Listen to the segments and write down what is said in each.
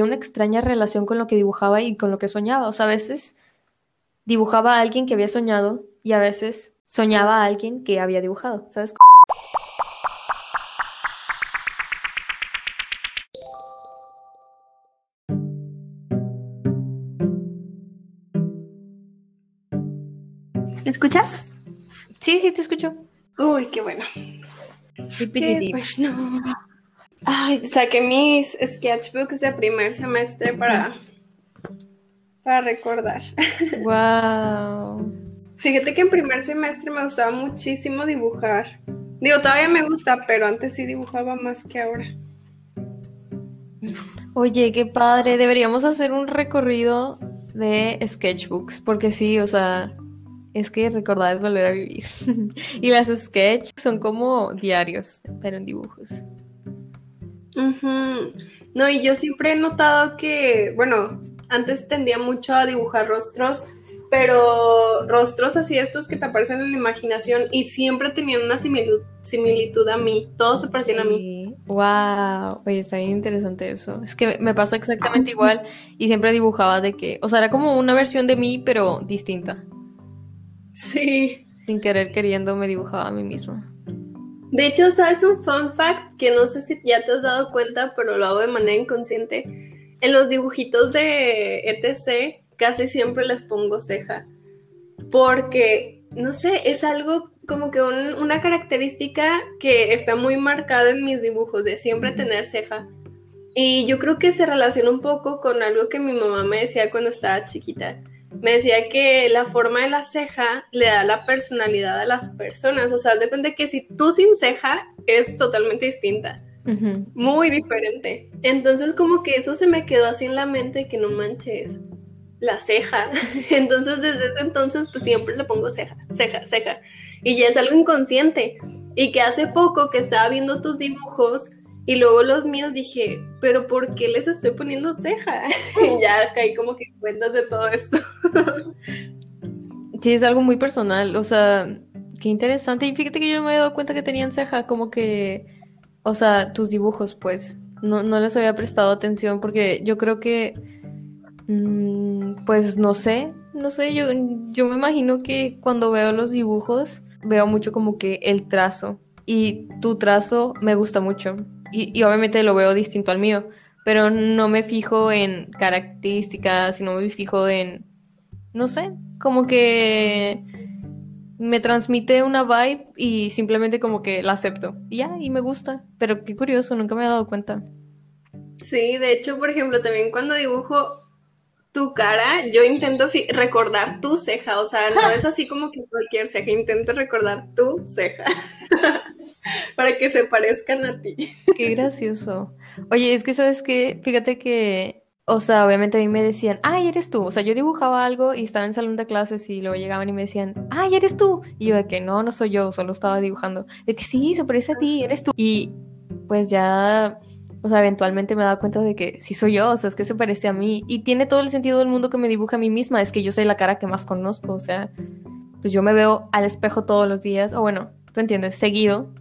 una extraña relación con lo que dibujaba y con lo que soñaba. O sea, a veces dibujaba a alguien que había soñado y a veces soñaba a alguien que había dibujado, ¿sabes? ¿Me escuchas? Sí, sí, te escucho. Uy, qué bueno. Qué bueno. Ay, saqué mis sketchbooks de primer semestre para, para recordar. Wow. Fíjate que en primer semestre me gustaba muchísimo dibujar. Digo, todavía me gusta, pero antes sí dibujaba más que ahora. Oye, qué padre. Deberíamos hacer un recorrido de sketchbooks, porque sí, o sea, es que recordar es volver a vivir. y las sketches son como diarios, pero en dibujos. No, y yo siempre he notado que, bueno, antes tendía mucho a dibujar rostros, pero rostros así estos que te aparecen en la imaginación y siempre tenían una similitud, a mí, todos se parecían a mí. Wow, oye, está bien interesante eso. Es que me pasó exactamente igual y siempre dibujaba de que, o sea, era como una versión de mí, pero distinta. Sí. Sin querer queriendo me dibujaba a mí misma. De hecho, ¿sabes un fun fact que no sé si ya te has dado cuenta, pero lo hago de manera inconsciente? En los dibujitos de ETC casi siempre les pongo ceja. Porque, no sé, es algo como que una característica que está muy marcada en mis dibujos, de siempre tener ceja. Y yo creo que se relaciona un poco con algo que mi mamá me decía cuando estaba chiquita me decía que la forma de la ceja le da la personalidad a las personas. O sea, de cuenta que si tú sin ceja es totalmente distinta. Muy diferente. Entonces como que eso se me quedó así en la mente que no manches la ceja. Entonces desde ese entonces pues siempre le pongo ceja, ceja, ceja. Y ya es algo inconsciente. Y que hace poco que estaba viendo tus dibujos, y luego los míos dije, pero ¿por qué les estoy poniendo ceja? y ya caí como que cuentas de todo esto. sí, es algo muy personal, o sea, qué interesante. Y fíjate que yo no me había dado cuenta que tenían ceja, como que, o sea, tus dibujos, pues, no, no les había prestado atención porque yo creo que, mm, pues, no sé, no sé, yo, yo me imagino que cuando veo los dibujos, veo mucho como que el trazo. Y tu trazo me gusta mucho y, obviamente lo veo distinto al mío, pero no me fijo en características, sino me fijo en, no sé, como que me transmite una vibe y simplemente como que la acepto. Y ya, y me gusta. Pero qué curioso, nunca me he dado cuenta. Sí, de hecho, por ejemplo, también cuando dibujo tu cara, yo intento recordar tu ceja, o sea, no es así como que cualquier ceja, intento recordar tu ceja para que se parezcan a ti. Qué gracioso. Oye, es que sabes que, fíjate que, o sea, obviamente a mí me decían, ay, eres tú, o sea, yo dibujaba algo y estaba en salón de clases y luego llegaban y me decían, ay, eres tú, y yo de que no, no soy yo, solo estaba dibujando, de que sí, se parece a ti, eres tú, y pues ya o sea, eventualmente me he dado cuenta de que sí soy yo, o sea, es que se parece a mí. Y tiene todo el sentido del mundo que me dibuja a mí misma, es que yo soy la cara que más conozco, o sea, pues yo me veo al espejo todos los días, o bueno, tú entiendes, seguido.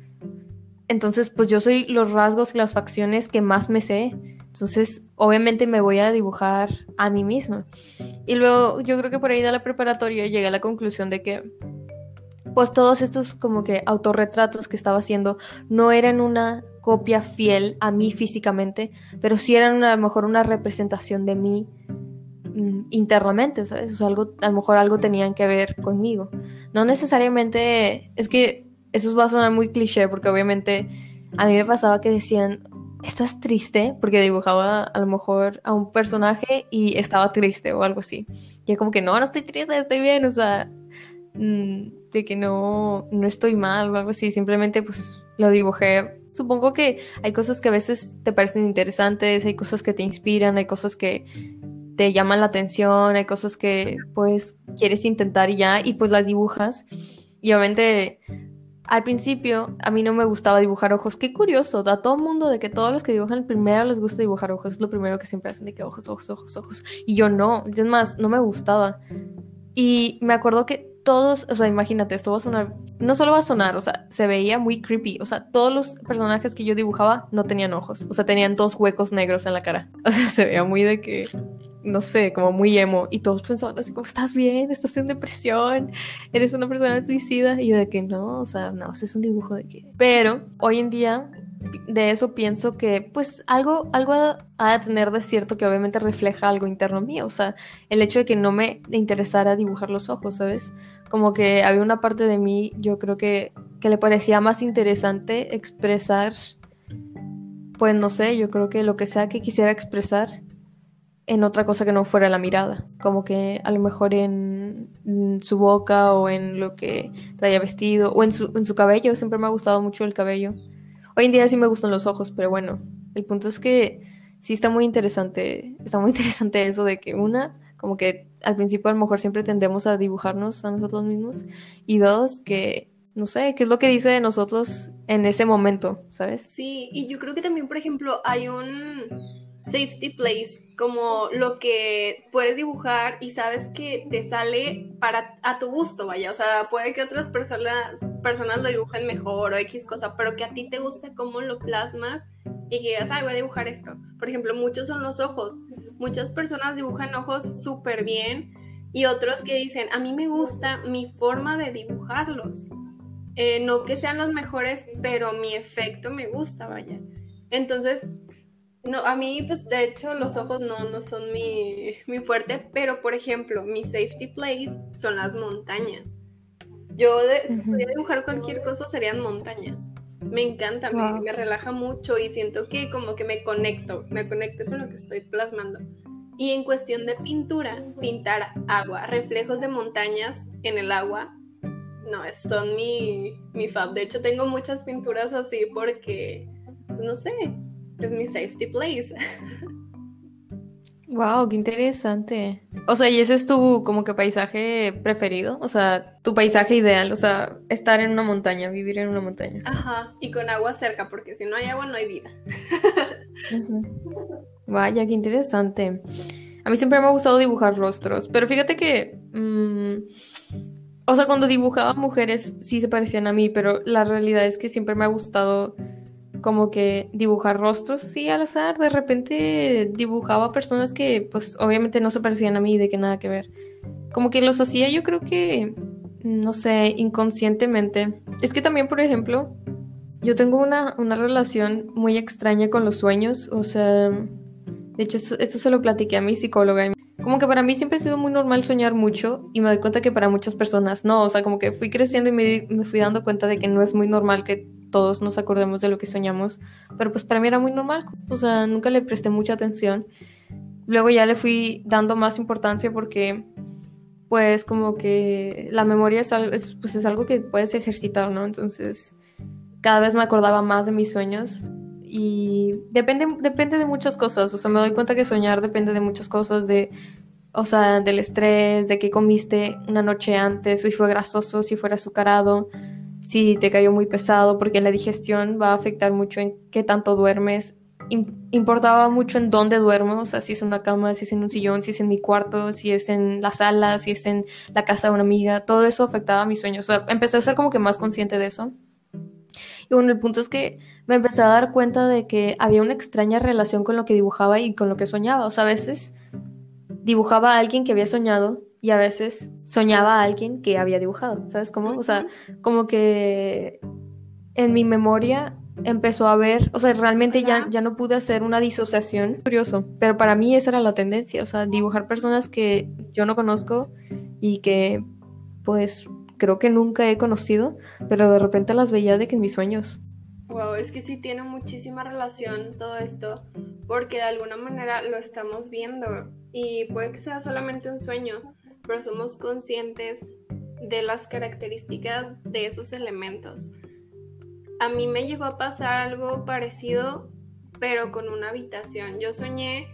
Entonces, pues yo soy los rasgos y las facciones que más me sé. Entonces, obviamente me voy a dibujar a mí misma. Y luego, yo creo que por ahí de la preparatoria llegué a la conclusión de que, pues todos estos como que autorretratos que estaba haciendo no eran una copia fiel a mí físicamente, pero sí eran a lo mejor una representación de mí mm, internamente, ¿sabes? O sea, algo, a lo mejor algo tenían que ver conmigo. No necesariamente, es que eso va a sonar muy cliché, porque obviamente a mí me pasaba que decían, ¿estás triste? Porque dibujaba a lo mejor a un personaje y estaba triste o algo así. Y como que no, no estoy triste, estoy bien, o sea, mm, de que no, no estoy mal o algo así, simplemente pues lo dibujé Supongo que hay cosas que a veces te parecen interesantes, hay cosas que te inspiran, hay cosas que te llaman la atención, hay cosas que pues quieres intentar y ya, y pues las dibujas. Y obviamente al principio a mí no me gustaba dibujar ojos. Qué curioso, da todo mundo de que todos los que dibujan primero les gusta dibujar ojos. Es lo primero que siempre hacen de que ojos, ojos, ojos, ojos. Y yo no, es más, no me gustaba. Y me acuerdo que todos, o sea, imagínate, esto va a sonar, no solo va a sonar, o sea, se veía muy creepy, o sea, todos los personajes que yo dibujaba no tenían ojos, o sea, tenían dos huecos negros en la cara, o sea, se veía muy de que, no sé, como muy emo, y todos pensaban así como, estás bien, estás en depresión, eres una persona suicida, y yo de que no, o sea, no, es un dibujo de que, pero hoy en día de eso pienso que pues algo, algo ha de tener de cierto que obviamente refleja algo interno mío, o sea, el hecho de que no me interesara dibujar los ojos, ¿sabes? Como que había una parte de mí, yo creo que, que le parecía más interesante expresar, pues no sé, yo creo que lo que sea que quisiera expresar en otra cosa que no fuera la mirada, como que a lo mejor en, su boca o en lo que traía vestido o en su, en su cabello, siempre me ha gustado mucho el cabello. Hoy en día sí me gustan los ojos, pero bueno, el punto es que sí está muy interesante, está muy interesante eso de que una, como que al principio a lo mejor siempre tendemos a dibujarnos a nosotros mismos y dos, que no sé, qué es lo que dice de nosotros en ese momento, ¿sabes? Sí, y yo creo que también, por ejemplo, hay un safety place, como lo que puedes dibujar y sabes que te sale para a tu gusto, vaya, o sea, puede que otras personas, personas lo dibujen mejor o X cosa, pero que a ti te guste cómo lo plasmas y que digas, ay, voy a dibujar esto. Por ejemplo, muchos son los ojos. Muchas personas dibujan ojos súper bien y otros que dicen, a mí me gusta mi forma de dibujarlos. Eh, no que sean los mejores, pero mi efecto me gusta, vaya. Entonces, no, a mí, pues de hecho, los ojos no, no son mi, fuerte, pero por ejemplo, mi safety place son las montañas. Yo, de, si pudiera dibujar cualquier cosa, serían montañas. Me encanta, me, me, relaja mucho y siento que como que me conecto, me conecto con lo que estoy plasmando. Y en cuestión de pintura, pintar agua, reflejos de montañas en el agua, no, son mi, mi fab. De hecho, tengo muchas pinturas así porque, no sé, es mi safety place. Wow, qué interesante. O sea, ¿y ese es tu como que paisaje preferido? O sea, tu paisaje ideal, o sea, estar en una montaña, vivir en una montaña. Ajá, y con agua cerca, porque si no hay agua no hay vida. Vaya, qué interesante. A mí siempre me ha gustado dibujar rostros, pero fíjate que... Mm, o sea, cuando dibujaba mujeres sí se parecían a mí, pero la realidad es que siempre me ha gustado como que dibujar rostros así al azar. De repente dibujaba personas que pues obviamente no se parecían a mí, de que nada que ver. Como que los hacía yo creo que, no sé, inconscientemente. Es que también, por ejemplo, yo tengo una, una relación muy extraña con los sueños. O sea, de hecho esto, se lo platiqué a mi psicóloga. Como que para mí siempre ha sido muy normal soñar mucho y me doy cuenta que para muchas personas no, o sea, como que fui creciendo y me, me, fui dando cuenta de que no es muy normal que todos nos acordemos de lo que soñamos, pero pues para mí era muy normal, o sea, nunca le presté mucha atención. Luego ya le fui dando más importancia porque pues como que la memoria es algo, pues es algo que puedes ejercitar, ¿no? Entonces cada vez me acordaba más de mis sueños y depende, depende de muchas cosas, o sea, me doy cuenta que soñar depende de muchas cosas, de, o sea, del estrés, de qué comiste una noche antes, si fue grasoso, si fue azucarado, si te cayó muy pesado, porque la digestión va a afectar mucho en qué tanto duermes. importaba mucho en dónde duermo, o sea, si es en una cama, si es en un sillón, si es en mi cuarto, si es en la sala, si es en la casa de una amiga, todo eso afectaba a mis sueños. O sea, empecé a ser como que más consciente de eso. Y bueno, el punto es que me empecé a dar cuenta de que había una extraña relación con lo que dibujaba y con lo que soñaba. O sea, a veces dibujaba a alguien que había soñado y a veces soñaba a alguien que había dibujado, ¿sabes cómo? O sea, como que en mi memoria empezó a ver, o sea, realmente ya, ya no pude hacer una disociación, curioso, pero para mí esa era la tendencia, o sea, dibujar personas que yo no conozco y que pues creo que nunca he conocido, pero de repente las veía de que en mis sueños. Wow, es que sí tiene muchísima relación todo esto, porque de alguna manera lo estamos viendo y puede que sea solamente un sueño, pero somos conscientes de las características de esos elementos. A mí me llegó a pasar algo parecido, pero con una habitación. Yo soñé,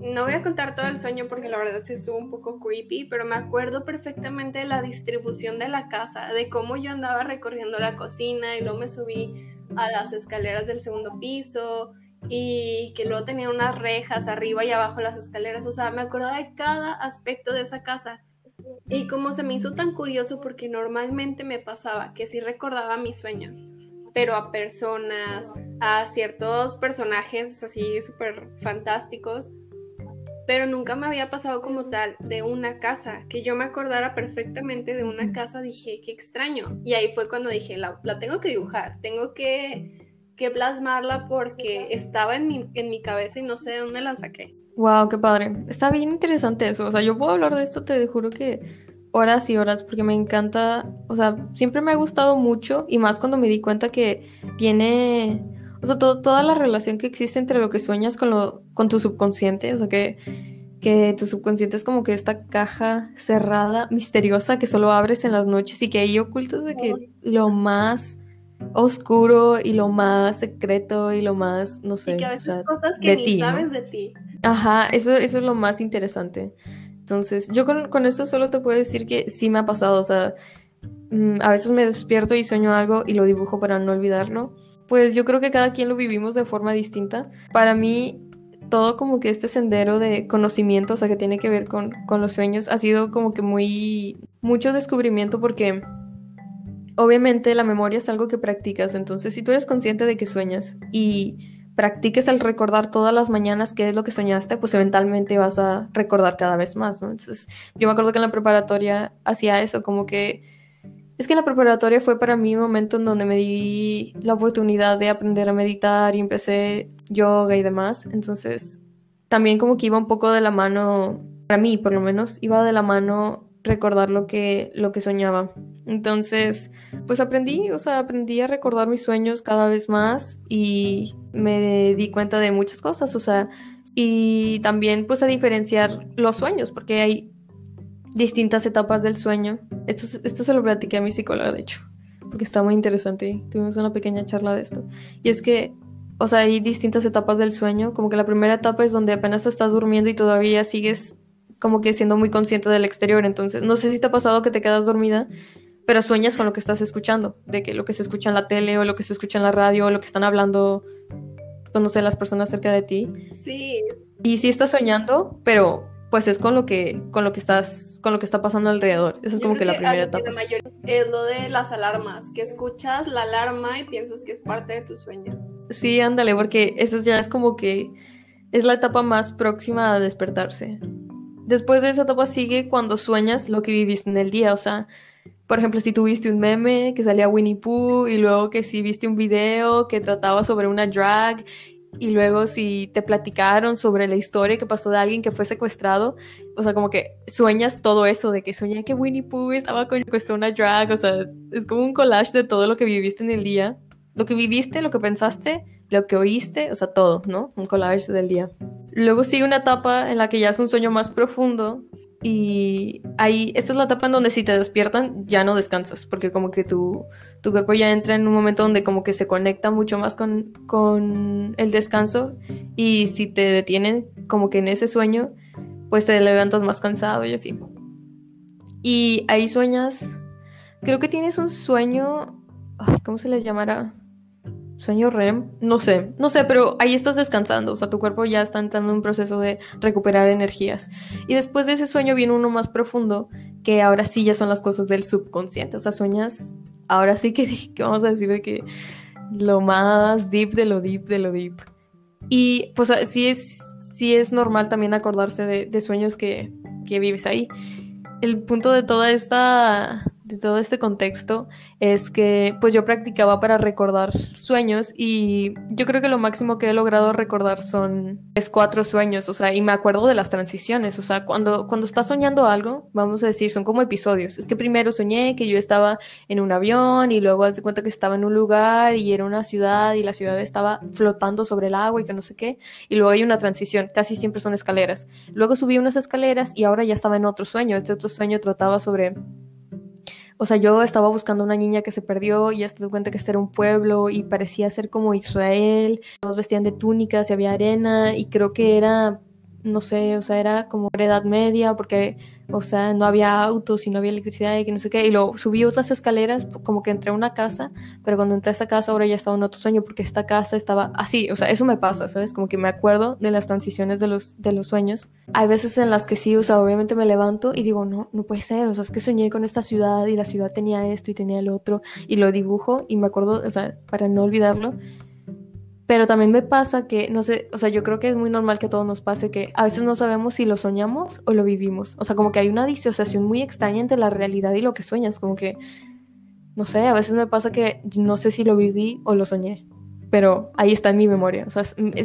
no voy a contar todo el sueño porque la verdad sí estuvo un poco creepy, pero me acuerdo perfectamente de la distribución de la casa, de cómo yo andaba recorriendo la cocina y luego me subí a las escaleras del segundo piso y que luego tenía unas rejas arriba y abajo las escaleras. O sea, me acuerdo de cada aspecto de esa casa Y como se me hizo tan curioso porque normalmente me pasaba que sí recordaba mis sueños, pero a personas, a ciertos personajes así súper fantásticos, pero nunca me había pasado como tal de una casa, que yo me acordara perfectamente de una casa, dije, qué extraño. Y ahí fue cuando dije, la, tengo que dibujar, tengo que, que plasmarla porque estaba en mi, en mi cabeza y no sé de dónde la saqué. Wow, qué padre. Está bien interesante eso. O sea, yo puedo hablar de esto, te juro que horas y horas, porque me encanta. O sea, siempre me ha gustado mucho y más cuando me di cuenta que tiene. O sea, toda la relación que existe entre lo que sueñas con, lo, con tu subconsciente. O sea, que, que tu subconsciente es como que esta caja cerrada, misteriosa, que solo abres en las noches y que ahí ocultas de que lo más oscuro y lo más secreto y lo más, no sé. Y que a veces cosas que ni sabes de ti. Ajá, eso, eso es lo más interesante. Entonces, yo con, con eso solo te puedo decir que sí me ha pasado, o sea, mm, a veces me despierto y sueño algo y lo dibujo para no olvidarlo. Pues yo creo que cada quien lo vivimos de forma distinta. Para mí, todo como que este sendero de conocimiento, o sea, que tiene que ver con, con los sueños, ha sido como que muy, mucho descubrimiento porque obviamente la memoria es algo que practicas, entonces si tú eres consciente de que sueñas y practiques el recordar todas las mañanas qué es lo que soñaste, pues eventualmente vas a recordar cada vez más, ¿no? Entonces, yo me acuerdo que en la preparatoria hacía eso, como que... Es que la preparatoria fue para mí un momento en donde me di la oportunidad de aprender a meditar y empecé yoga y demás. Entonces, también como que iba un poco de la mano, para mí por lo menos, iba de la mano recordar lo que, lo que soñaba. Entonces, pues aprendí, o sea, aprendí a recordar mis sueños cada vez más y me di cuenta de muchas cosas, o sea, y también pues a diferenciar los sueños, porque hay distintas etapas del sueño. Esto, esto se lo platiqué a mi psicóloga, de hecho, porque está muy interesante. Tuvimos una pequeña charla de esto. Y es que, o sea, hay distintas etapas del sueño, como que la primera etapa es donde apenas estás durmiendo y todavía sigues como que siendo muy consciente del exterior. Entonces, no sé si te ha pasado que te quedas dormida, pero sueñas con lo que estás escuchando, de que lo que se escucha en la tele o lo que se escucha en la radio o lo que están hablando, pues no sé, las personas cerca de ti. Sí. Y sí estás soñando, pero pues es con lo que con lo que estás con lo que está pasando alrededor. Esa es como que, la primera etapa. es lo de las alarmas, que escuchas la alarma y piensas que es parte de tu sueño. Sí, ándale, porque eso ya es como que es la etapa más próxima a despertarse. Después de esa etapa sigue cuando sueñas lo que viviste en el día, o sea, por ejemplo, si tuviste un meme que salía Winnie Pooh y luego que si viste un video que trataba sobre una drag y luego si te platicaron sobre la historia que pasó de alguien que fue secuestrado, o sea, como que sueñas todo eso, de que soñé que Winnie Pooh estaba con una drag, o sea, es como un collage de todo lo que viviste en el día, lo que viviste, lo que pensaste, lo que oíste, o sea, todo, ¿no? Un collage del día. Luego sigue una etapa en la que ya es un sueño más profundo y ahí, esta es la etapa en donde si te despiertan ya no descansas, porque como que tu, tu cuerpo ya entra en un momento donde como que se conecta mucho más con, con el descanso y si te detienen como que en ese sueño, pues te levantas más cansado y así. Y ahí sueñas, creo que tienes un sueño, ¿cómo se les llamará? Sueño REM, no sé, no sé, pero ahí estás descansando, o sea, tu cuerpo ya está entrando en un proceso de recuperar energías. Y después de ese sueño viene uno más profundo, que ahora sí ya son las cosas del subconsciente, o sea, sueñas, ahora sí que, vamos a decir de que lo más deep de lo deep de lo deep. Y pues sí es, sí es normal también acordarse de, de sueños que, que vives ahí. El punto de toda esta de todo este contexto es que pues yo practicaba para recordar sueños y yo creo que lo máximo que he logrado recordar son es cuatro sueños, o sea, y me acuerdo de las transiciones, o sea, cuando, cuando estás soñando algo, vamos a decir, son como episodios, es que primero soñé que yo estaba en un avión y luego haz de cuenta que estaba en un lugar y era una ciudad y la ciudad estaba flotando sobre el agua y que no sé qué, y luego hay una transición, casi siempre son escaleras, luego subí unas escaleras y ahora ya estaba en otro sueño, este otro sueño trataba sobre o sea, yo estaba buscando una niña que se perdió y hasta te cuenta que este era un pueblo y parecía ser como Israel. Todos vestían de túnicas y había arena y creo que era, no sé, o sea, era como edad media porque o sea, no había autos y no había electricidad y que no sé qué. Y luego subí otras escaleras, como que entré a una casa, pero cuando entré a esta casa ahora ya estaba en otro sueño porque esta casa estaba así. O sea, eso me pasa, ¿sabes? Como que me acuerdo de las transiciones de los, de los sueños. Hay veces en las que sí, o sea, obviamente me levanto y digo, no, no puede ser. O sea, es que soñé con esta ciudad y la ciudad tenía esto y tenía el otro. Y lo dibujo y me acuerdo, o sea, para no olvidarlo. Pero también me pasa que, no sé, o sea, yo creo que es muy normal que a todos nos pase que a veces no sabemos si lo soñamos o lo vivimos. O sea, como que hay una disociación muy extraña entre la realidad y lo que sueñas. Como que, no sé, a veces me pasa que no sé si lo viví o lo soñé. Pero ahí está en mi memoria. O sea,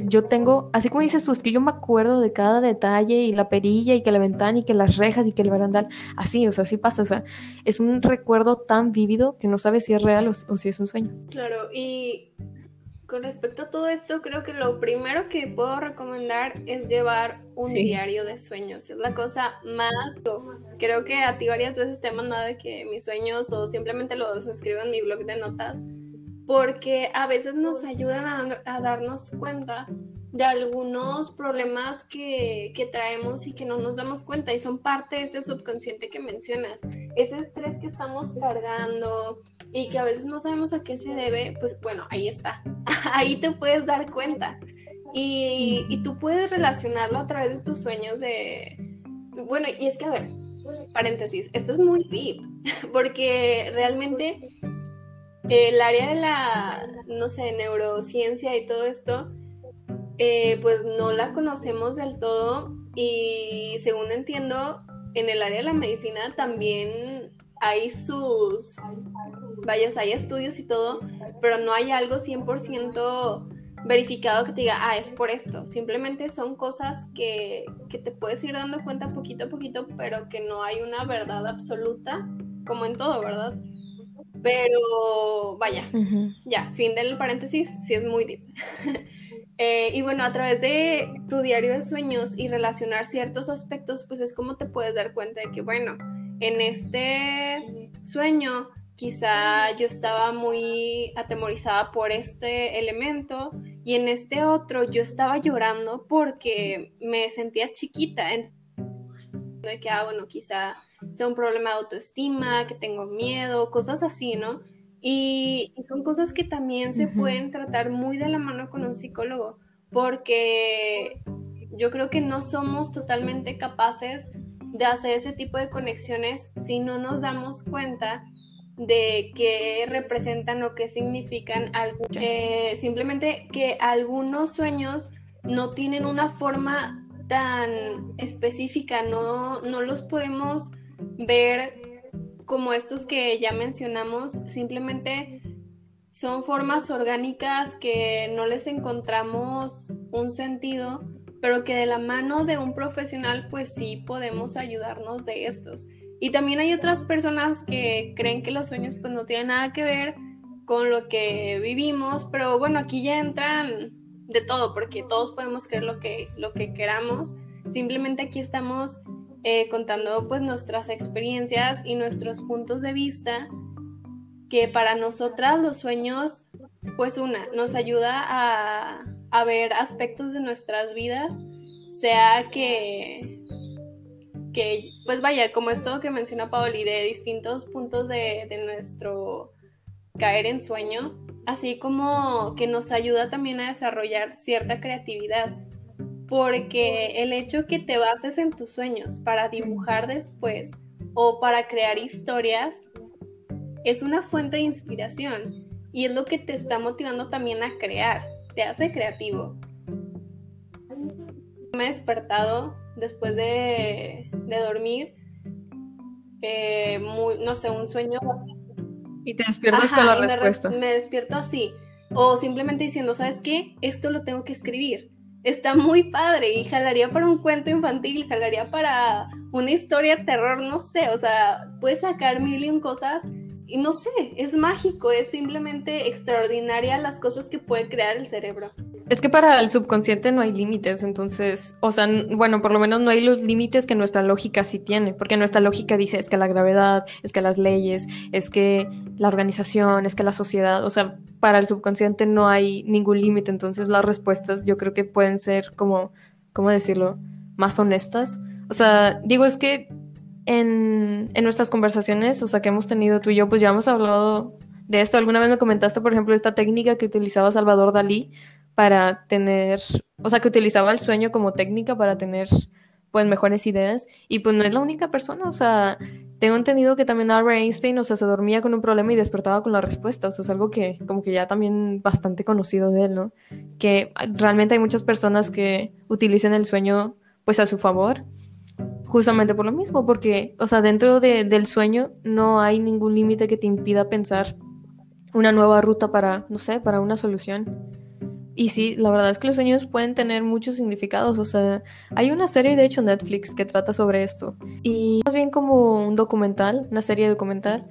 yo tengo, así como dices tú, es que yo me acuerdo de cada detalle y la perilla y que la ventana y que las rejas y que el barandal. Así, o sea, así pasa. O sea, es un recuerdo tan vívido que no sabes si es real o si es un sueño. Claro, y con respecto a todo esto, creo que lo primero que puedo recomendar es llevar un diario de sueños. Es la cosa más... Creo que a ti varias veces te he mandado de que mis sueños o simplemente los escribo en mi blog de notas porque a veces nos ayudan a, a darnos cuenta de algunos problemas que, que, traemos y que no nos damos cuenta y son parte de ese subconsciente que mencionas. Ese estrés que estamos cargando y que a veces no sabemos a qué se debe, pues bueno, ahí está. ahí te puedes dar cuenta. Y, y, tú puedes relacionarlo a través de tus sueños de... Bueno, y es que, a ver, paréntesis, esto es muy deep, porque realmente el área de la, no sé, neurociencia y todo esto, eh, pues no la conocemos del todo y según entiendo, en el área de la medicina también hay sus, vaya, hay estudios y todo, pero no hay algo 100% verificado que te diga, ah, es por esto. Simplemente son cosas que, que te puedes ir dando cuenta poquito a poquito, pero que no hay una verdad absoluta, como en todo, ¿verdad? Pero vaya, ya, fin del paréntesis, sí es muy deep. Eh, y bueno, a través de tu diario de sueños y relacionar ciertos aspectos, pues es como te puedes dar cuenta de que, bueno, en este sueño quizá yo estaba muy atemorizada por este elemento y en este otro yo estaba llorando porque me sentía chiquita. De que, ah, bueno, quizá sea un problema de autoestima, que tengo miedo, cosas así, ¿no? Y, son cosas que también se pueden tratar muy de la mano con un psicólogo, porque yo creo que no somos totalmente capaces de hacer ese tipo de conexiones si no nos damos cuenta de qué representan o qué significan eh, simplemente que algunos sueños no tienen una forma tan específica, no, no los podemos ver como estos que ya mencionamos, simplemente son formas orgánicas que no les encontramos un sentido, pero que de la mano de un profesional pues sí podemos ayudarnos de estos. Y también hay otras personas que creen que los sueños pues no tienen nada que ver con lo que vivimos, pero bueno, aquí ya entran de todo, porque todos podemos creer lo que, lo que queramos. Simplemente aquí estamos eh, contando pues nuestras experiencias y nuestros puntos de vista, que para nosotras los sueños, pues una, nos ayuda a, a ver aspectos de nuestras vidas, sea que, que, pues vaya, como esto que menciona Paoli, de distintos puntos de, de nuestro caer en sueño, así como que nos ayuda también a desarrollar cierta creatividad porque el hecho que te bases en tus sueños para dibujar después o para crear historias es una fuente de inspiración y es lo que te está motivando también a crear, te hace creativo. Me he despertado después de, dormir, eh, no sé, un sueño Y te despiertas con la respuesta. me despierto así. O simplemente diciendo, ¿sabes qué? Esto lo tengo que escribir está muy padre y jalaría para un cuento infantil, jalaría para una historia terror, no sé, o sea, puedes sacar mil y un cosas y no sé, es mágico, es simplemente extraordinaria las cosas que puede crear el cerebro. Es que para el subconsciente no hay límites, entonces, o sea, bueno, por lo menos no hay los límites que nuestra lógica sí tiene, porque nuestra lógica dice es que la gravedad, es que las leyes, es que la organización, es que la sociedad, o sea, para el subconsciente no hay ningún límite, entonces las respuestas yo creo que pueden ser como, ¿cómo decirlo?, más honestas. O sea, digo, es que en, en nuestras conversaciones, o sea, que hemos tenido tú y yo, pues ya hemos hablado de esto. Alguna vez me comentaste, por ejemplo, esta técnica que utilizaba Salvador Dalí para tener, o sea, que utilizaba el sueño como técnica para tener, pues, mejores ideas. Y pues no es la única persona, o sea, tengo entendido que también Albert Einstein, o sea, se dormía con un problema y despertaba con la respuesta, o sea, es algo que como que ya también bastante conocido de él, ¿no? Que realmente hay muchas personas que utilizan el sueño, pues, a su favor justamente por lo mismo, porque, o sea, dentro de, del sueño no hay ningún límite que te impida pensar una nueva ruta para, no sé, para una solución. Y sí, la verdad es que los sueños pueden tener muchos significados. O sea, hay una serie de hecho Netflix que trata sobre esto. Y más bien como un documental, una serie documental.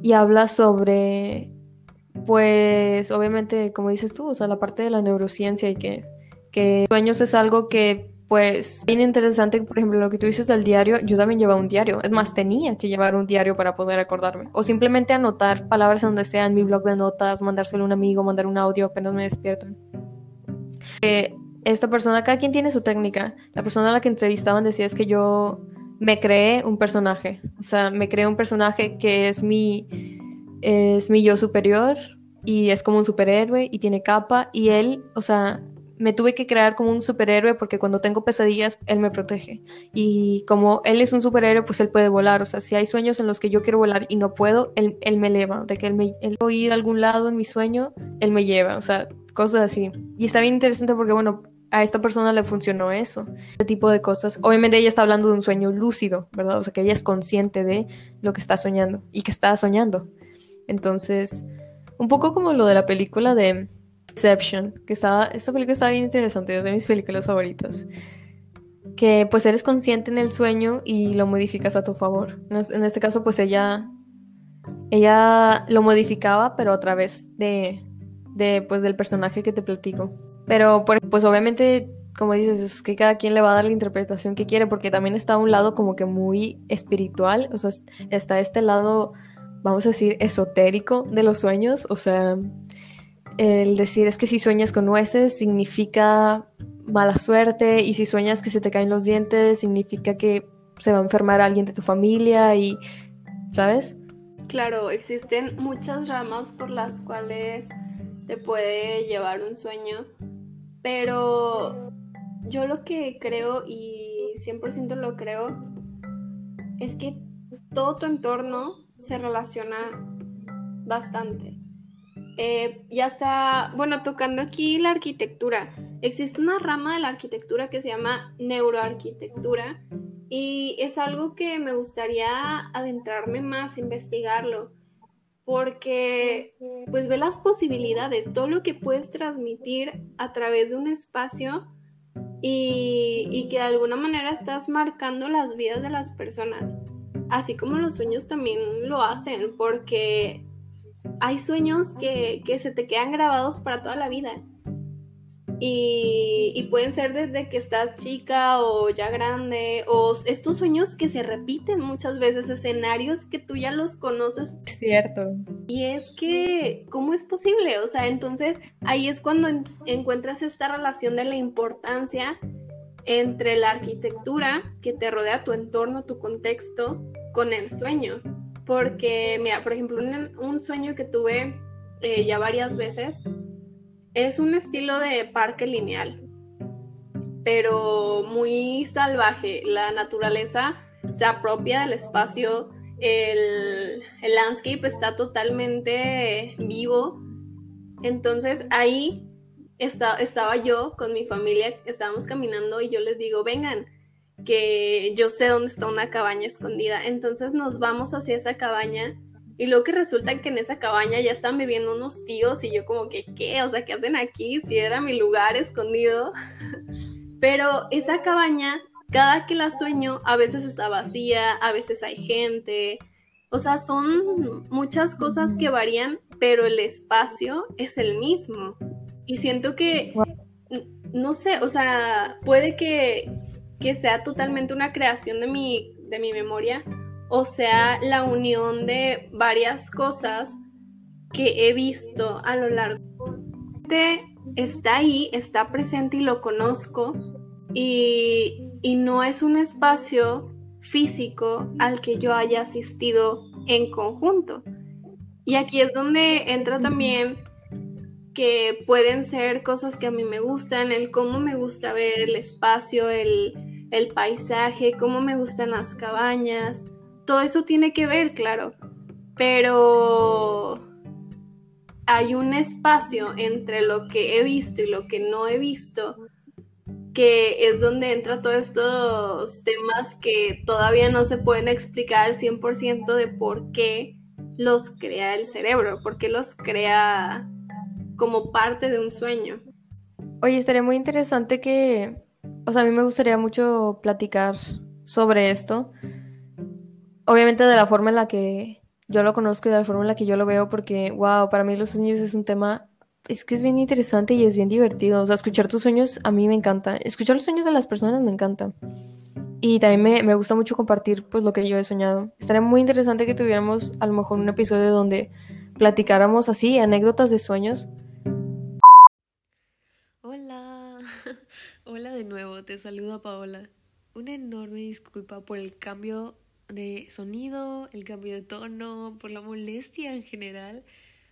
Y habla sobre, pues, obviamente, como dices tú, o sea, la parte de la neurociencia y que, que sueños es algo que pues bien interesante, por ejemplo, lo que tú dices del diario, yo también llevaba un diario. Es más, tenía que llevar un diario para poder acordarme. O simplemente anotar palabras donde sea en mi blog de notas, mandárselo a un amigo, mandar un audio apenas me despierto. Eh, esta persona, cada quien tiene su técnica. La persona a la que entrevistaban decía es que yo me creé un personaje. O sea, me creé un personaje que es mi, es mi yo superior y es como un superhéroe y tiene capa y él, o sea, me tuve que crear como un superhéroe porque cuando tengo pesadillas, él me protege. Y como él es un superhéroe, pues él puede volar. O sea, si hay sueños en los que yo quiero volar y no puedo, él, él me eleva. De que él me él ir a algún lado en mi sueño, él me lleva. O sea, cosas así. Y está bien interesante porque, bueno, a esta persona le funcionó eso, ese tipo de cosas. Obviamente ella está hablando de un sueño lúcido, ¿verdad? O sea, que ella es consciente de lo que está soñando y que está soñando. Entonces, un poco como lo de la película de Inception, que estaba, esta película estaba bien interesante, es de mis películas favoritas. Que pues eres consciente en el sueño y lo modificas a tu favor. En este caso, pues ella, ella lo modificaba, pero a través de, de pues del personaje que te platico. Pero pues obviamente, como dices, es que cada quien le va a dar la interpretación que quiere, porque también está un lado como que muy espiritual, o sea, está este lado, vamos a decir, esotérico de los sueños, o sea, el decir es que si sueñas con nueces significa mala suerte y si sueñas que se te caen los dientes significa que se va a enfermar alguien de tu familia y, ¿sabes? Claro, existen muchas ramas por las cuales te puede llevar un sueño, pero yo lo que creo y 100% lo creo es que todo tu entorno se relaciona bastante. Eh, ya está, bueno, tocando aquí la arquitectura. Existe una rama de la arquitectura que se llama neuroarquitectura y es algo que me gustaría adentrarme más, investigarlo, porque pues ve las posibilidades, todo lo que puedes transmitir a través de un espacio y, y que de alguna manera estás marcando las vidas de las personas, así como los sueños también lo hacen, porque hay sueños que, se te quedan grabados para toda la vida. Y, pueden ser desde que estás chica o ya grande, o estos sueños que se repiten muchas veces, escenarios que tú ya los conoces. Cierto. Y es que, ¿cómo es posible? O sea, entonces ahí es cuando encuentras esta relación de la importancia entre la arquitectura que te rodea tu entorno, tu contexto, con el sueño. Porque, mira, por ejemplo, un, sueño que tuve eh, ya varias veces es un estilo de parque lineal, pero muy salvaje. La naturaleza se apropia del espacio, el, el landscape está totalmente vivo. Entonces ahí estaba yo con mi familia, estábamos caminando y yo les digo, vengan, que yo sé dónde está una cabaña escondida. Entonces nos vamos hacia esa cabaña y luego que resulta que en esa cabaña ya están viviendo unos tíos y yo como que, ¿qué? O sea, ¿qué hacen aquí? Si era mi lugar escondido. Pero esa cabaña, cada que la sueño, a veces está vacía, a veces hay gente. O sea, son muchas cosas que varían, pero el espacio es el mismo. Y siento que, no sé, o sea, puede que que sea totalmente una creación de mi, de mi memoria o sea la unión de varias cosas que he visto a lo largo. Está ahí, presente y lo conozco y, y no es un espacio físico al que yo haya asistido en conjunto. Y aquí es donde entra también que pueden ser cosas que a mí me gustan, el cómo me gusta ver el espacio, el, el paisaje, cómo me gustan las cabañas. Todo eso tiene que ver, claro. Pero hay un espacio entre lo que he visto y lo que no he visto que es donde entran todos estos temas que todavía no se pueden explicar al 100% de por qué los crea el cerebro, por qué los crea como parte de un sueño. Oye, estaría muy interesante que, o sea, a mí me gustaría mucho platicar sobre esto. Obviamente de la forma en la que yo lo conozco y de la forma en la que yo lo veo, porque, wow, para mí los sueños es un tema es que es bien interesante y es bien divertido. O sea, escuchar tus sueños a mí me encanta. Escuchar los sueños de las personas me encanta. Y también me, me, gusta mucho compartir pues lo que yo he soñado. Estaría muy interesante que tuviéramos a lo mejor un episodio donde platicáramos así anécdotas de sueños. Hola de nuevo, te saluda Paola. Una enorme disculpa por el cambio de sonido, el cambio de tono, por la molestia en general.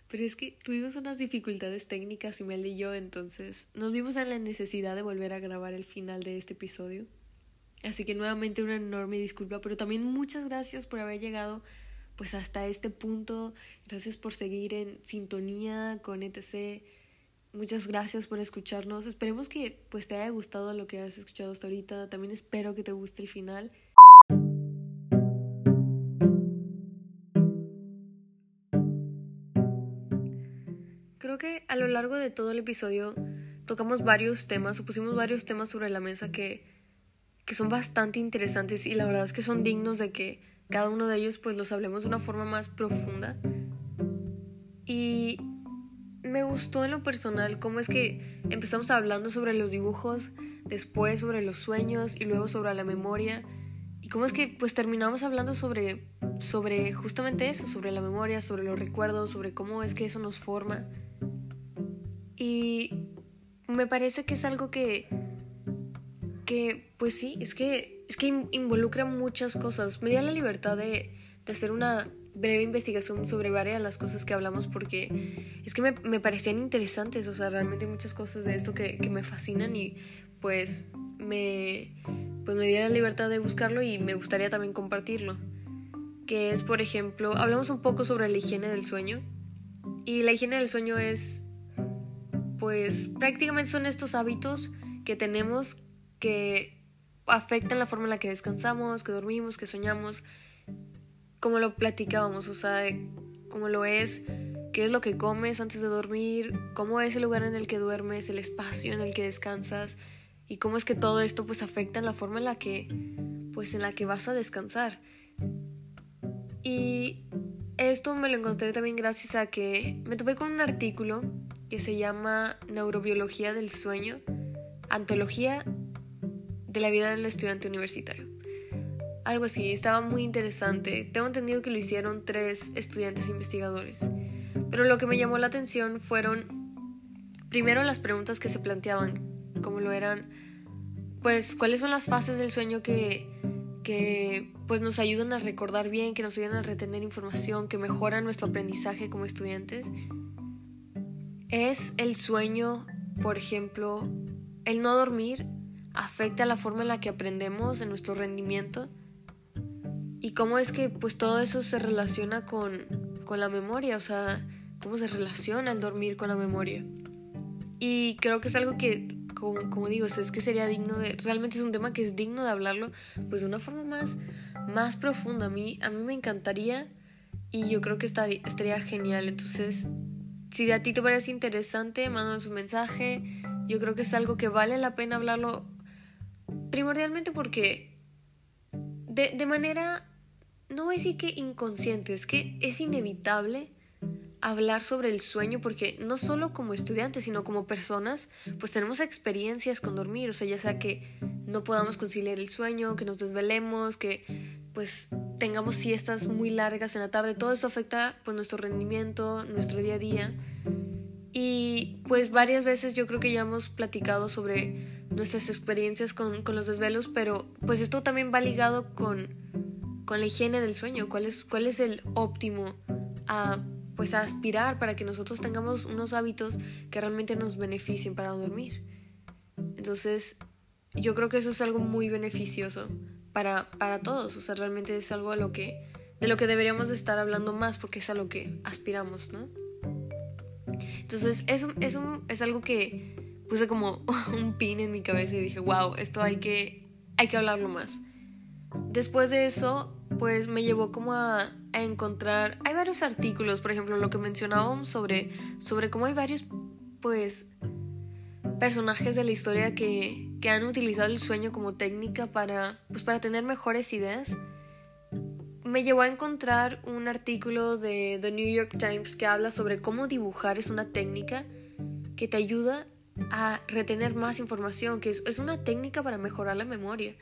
Pero es que tuvimos unas dificultades técnicas, Mel y yo, entonces nos vimos en la necesidad de volver a grabar el final de este episodio. Así que nuevamente una enorme disculpa, pero también muchas gracias por haber llegado pues hasta este punto. Gracias por seguir en sintonía con ETC. Muchas gracias por escucharnos. Esperemos que pues te haya gustado lo que has escuchado hasta ahorita. También espero que te guste el final. que a lo largo de todo el episodio tocamos varios temas o pusimos varios temas sobre la mesa que, que son bastante interesantes y la verdad es que son dignos de que cada uno de ellos pues los hablemos de una forma más profunda. Y me gustó en lo personal cómo es que empezamos hablando sobre los dibujos, después sobre los sueños y luego sobre la memoria. Y cómo es que pues terminamos hablando sobre, sobre justamente eso, sobre la memoria, sobre los recuerdos, sobre cómo es que eso nos forma. Y me parece que es algo que, que pues sí, es que, es que involucra muchas cosas. Me di la libertad de, de hacer una breve investigación sobre varias de las cosas que hablamos porque es que me, me, parecían interesantes, o sea, realmente muchas cosas de esto que, que, me fascinan y pues me, pues me di la libertad de buscarlo y me gustaría también compartirlo. Que es, por ejemplo, hablamos un poco sobre la higiene del sueño y la higiene del sueño es pues prácticamente son estos hábitos que tenemos que afectan la forma en la que descansamos, que dormimos, que soñamos, como lo platicábamos, o sea, como lo es, qué es lo que comes antes de dormir, cómo es el lugar en el que duermes, el espacio en el que descansas y cómo es que todo esto pues afecta en la forma en la que pues en la que vas a descansar. Y esto me lo encontré también gracias a que me topé con un artículo que se llama Neurobiología del Sueño, Antología de la vida del estudiante universitario. Algo así, estaba muy interesante. Tengo entendido que lo hicieron tres estudiantes investigadores. Pero lo que me llamó la atención fueron, primero, las preguntas que se planteaban, como lo eran, pues, cuáles son las fases del sueño que, que pues, nos ayudan a recordar bien, que nos ayudan a retener información, que mejoran nuestro aprendizaje como estudiantes. ¿Es el sueño, por ejemplo, el no dormir afecta la forma en la que aprendemos, en nuestro rendimiento? ¿Y cómo es que pues todo eso se relaciona con, con la memoria? O sea, ¿cómo se relaciona el dormir con la memoria? Y creo que es algo que, como, como digo, es que sería digno de, realmente es un tema que es digno de hablarlo pues de una forma más, más profunda. A mí, a mí me encantaría y yo creo que estaría, estaría genial. Entonces, si a ti te parece interesante, mándanos un mensaje. Yo creo que es algo que vale la pena hablarlo primordialmente porque de, de manera, no voy a decir que inconsciente, es que es inevitable hablar sobre el sueño porque no solo como estudiantes, sino como personas, pues tenemos experiencias con dormir, o sea, ya sea que no podamos conciliar el sueño, que nos desvelemos, que pues tengamos siestas muy largas en la tarde, todo eso afecta pues nuestro rendimiento, nuestro día a día. Y pues varias veces yo creo que ya hemos platicado sobre nuestras experiencias con, con los desvelos, pero pues esto también va ligado con, con la higiene del sueño, cuál es, cuál es el óptimo a pues a aspirar para que nosotros tengamos unos hábitos que realmente nos beneficien para dormir. Entonces, yo creo que eso es algo muy beneficioso para, para todos, o sea, realmente es algo a lo que, de lo que deberíamos estar hablando más porque es a lo que aspiramos, ¿no? Entonces, eso, eso es algo que puse como un pin en mi cabeza y dije, wow, esto hay que, hay que hablarlo más. Después de eso, pues me llevó como a, a encontrar, hay varios artículos, por ejemplo, lo que mencionábamos sobre, sobre cómo hay varios, pues, personajes de la historia que, que han utilizado el sueño como técnica para, pues, para tener mejores ideas. Me llevó a encontrar un artículo de The New York Times que habla sobre cómo dibujar es una técnica que te ayuda a retener más información, que es, es una técnica para mejorar la memoria.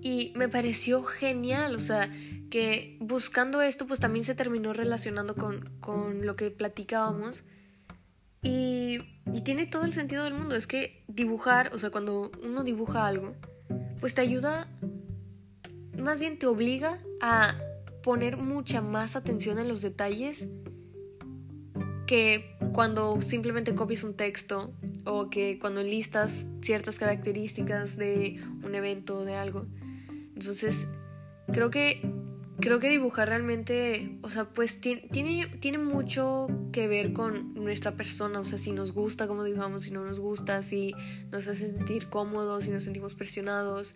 Y me pareció genial, o sea, que buscando esto pues también se terminó relacionando con, con lo que platicábamos. Y, y, tiene todo el sentido del mundo. Es que dibujar, o sea, cuando uno dibuja algo, pues te ayuda, más bien te obliga a poner mucha más atención en los detalles que cuando simplemente copias un texto o que cuando listas ciertas características de un evento o de algo. Entonces, creo que creo que dibujar realmente, o sea, pues tiene, tiene mucho que ver con nuestra persona, o sea, si nos gusta cómo dibujamos, si no nos gusta, si nos hace sentir cómodos, si nos sentimos presionados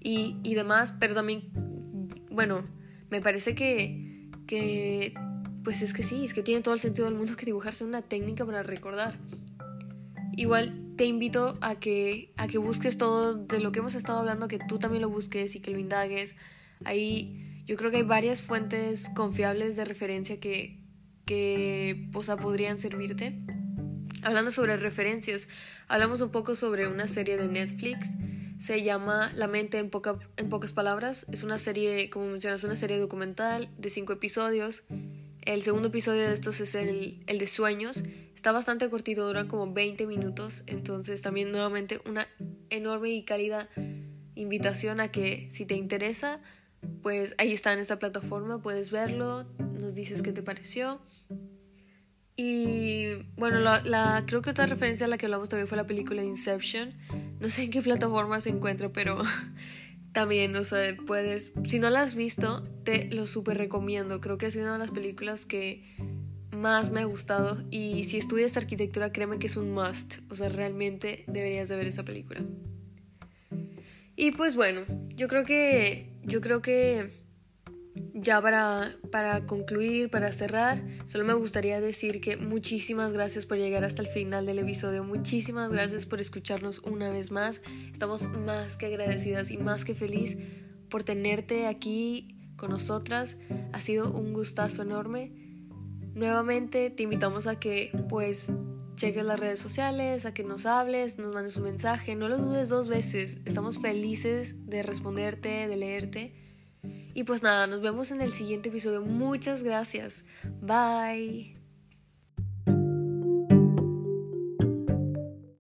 y, y demás, pero también, bueno, me parece que, que, pues es que sí, es que tiene todo el sentido del mundo que dibujarse una técnica para recordar. Igual te invito a que, a que busques todo de lo que hemos estado hablando, que tú también lo busques y que lo indagues. Ahí yo creo que hay varias fuentes confiables de referencia que, que o podrían servirte. Hablando sobre referencias, hablamos un poco sobre una serie de Netflix. Se llama La mente en, poca, en pocas palabras. Es una serie, como mencionas, una serie documental de cinco episodios. El segundo episodio de estos es el, el de sueños. Está bastante cortito, dura como 20 minutos. Entonces también nuevamente una enorme y cálida invitación a que si te interesa pues ahí está en esta plataforma, puedes verlo, nos dices qué te pareció. Y bueno, la, creo que otra referencia a la que hablamos también fue la película Inception. No sé en qué plataforma se encuentra, pero también, o sea, puedes, si no la has visto, te lo súper recomiendo. Creo que es una de las películas que más me ha gustado y si estudias arquitectura, créeme que es un must. O sea, realmente deberías de ver esa película. Y pues bueno, yo creo que yo creo que ya para, para concluir, para cerrar, solo me gustaría decir que muchísimas gracias por llegar hasta el final del episodio, muchísimas gracias por escucharnos una vez más, estamos más que agradecidas y más que feliz por tenerte aquí con nosotras, ha sido un gustazo enorme. Nuevamente te invitamos a que pues cheques las redes sociales, a que nos hables, nos mandes un mensaje, no lo dudes dos veces, estamos felices de responderte, de leerte. Y pues nada, nos vemos en el siguiente episodio. Muchas gracias. Bye.